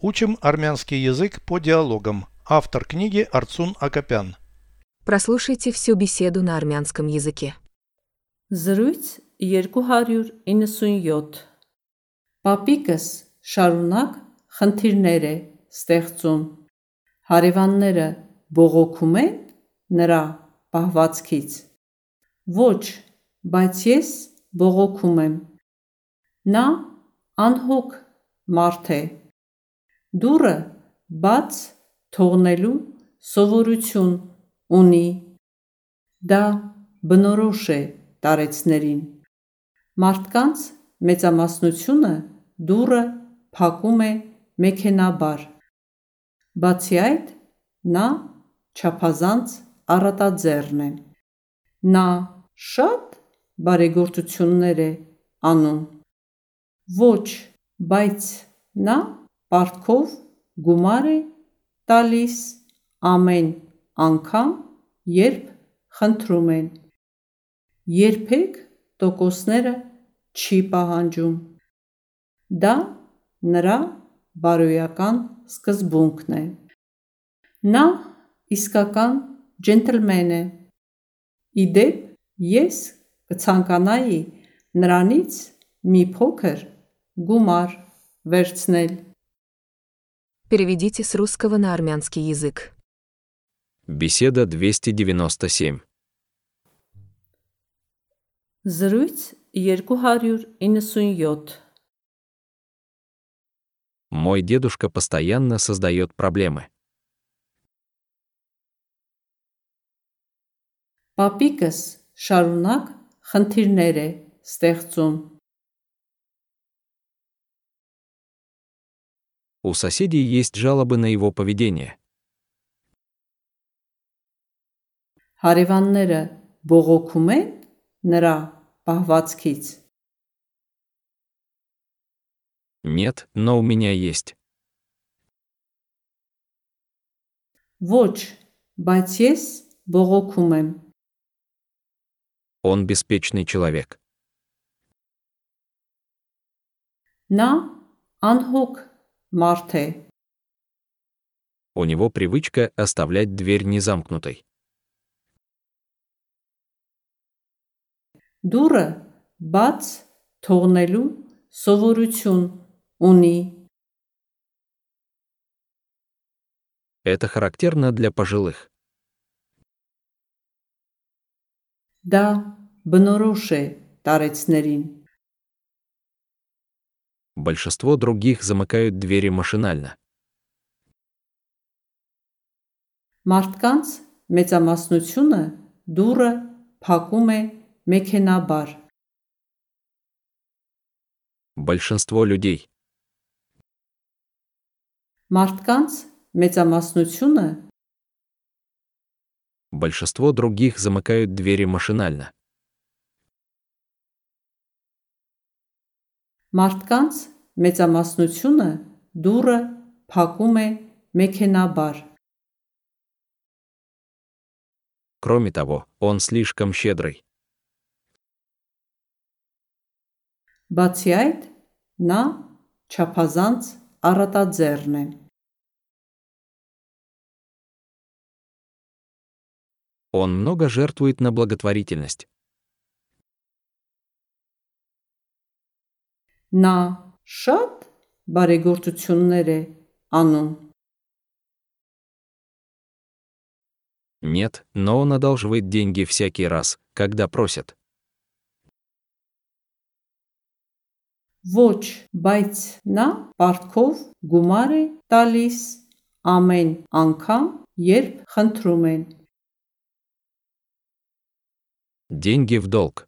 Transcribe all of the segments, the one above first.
Учим армянский язык по диалогам. Автор книги Арцун Акопян. Прослушайте всю беседу на армянском языке. Զրույց 297 Պապիկս շարունակ խնդիրներ է ստեղծում։ Հարևանները բողոքում են նրա պահվածքից։ Ոչ, բայց ես բողոքում եմ։ Նա անհոգ մարդ է։ Դուրը բաց թողնելու սովորություն ունի։ Դա բնորոշ է տարեցներին։ Մարդկանց մեծամասնությունը դուրը փակում է մեքենաբար։ Բացի այդ, նա չափազանց առատաձեռն է։ Նա շատ բարեգործություններ է անում։ Ոչ, բայց նա պարտքով գումար է տալիս ամեն անգամ, երբ խնդրում են։ Երբեք տոկոսները չի պահանջում։ Դա նրա բարոյական սկզբունքն է։ Նա իսկական ջենտլմեն է։ Ի դեպ, ես կցանկանայի նրանից մի փոքր գումար վերցնել։ Переведите с русского на армянский язык. Беседа 297. Զրույց 297 Мой дедушка постоянно создает проблемы. Պապիկս շարունակ խնդիրներ է ստեղծում։ У соседей есть жалобы на его поведение. Հարևանները բողոքում են նրա պահվածքից։ Нет, но у меня есть. Ոչ, բայց ես բողոքում եմ։ Он беспечный человек. Նա անհոգ մարդ է։ У него привычка оставлять дверь незамкнутой. Դուրը բաց թողնելու սովորություն ունի։ Это характерно для пожилых. Դա բնորոշ է տարեցներին։ Большинство других замыкают двери машинально. Մարդկանց մեծամասնությունը դուրը փակում է մեքենաբար։ Большинство людей. Մարդկանց մեծամասնությունը Большинство других замыкают двери машинально. մարդկանց մեծամասնությունը դուրը փակում է մեքենաբար։ Кроме того, он слишком щедрый. Բացի այդ, նա չափազանց առատաձեռն է։ Он много жертвует на благотворительность. Նա շատ բարեգործություններ է անում։ Нет, но он одалживает деньги всякий раз, когда просят. Ոչ, բայց նա պարտքով գումար է տալիս ամեն անգամ, երբ խնդրում են։ Деньги в долг.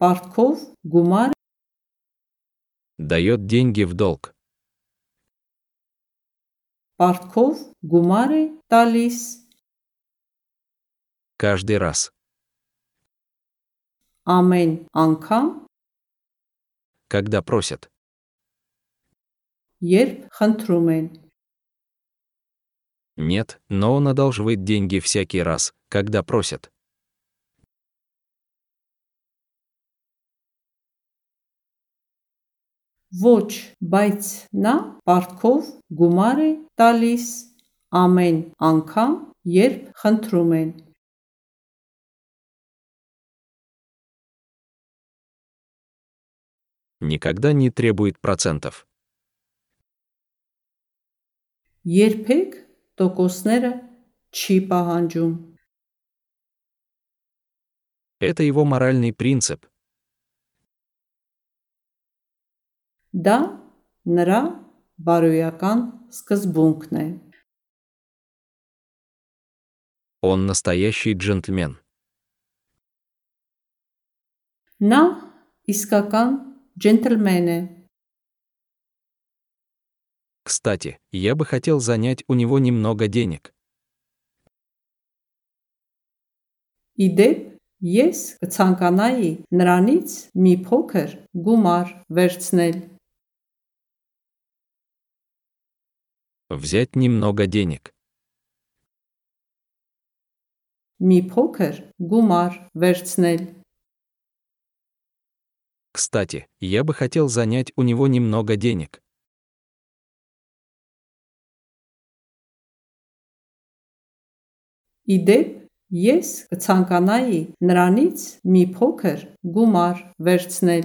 Պարտքով գումար дает деньги в долг. Партков, гумары, талис. Каждый раз. Амень, анкам. Когда просят. Ерб, хантрумен. Нет, но он одолживает деньги всякий раз, когда просят. Ոչ, բայց նա պարտքով գումար է տալիս ամեն անգամ, երբ խնդրում են։ Никогда не требует процентов. Երբեք տոկոսները չի պահանջում։ Это его моральный принцип, Դա նրա բարոյական սկզբունքն է։ Он настоящий джентльмен. Նա իսկական ջենտլմեն է։ Кстати, я бы хотел занять у него немного денег. Իդեպ, ես կցանկանայի նրանից մի փոքր գումար վերցնել։ Взять немного денег. Մի փոքր գումար վերցնել։ Кстати, я бы хотел занять у него немного денег. Իդեպ, ես կցանկանայի նրանից մի փոքր գումար վերցնել։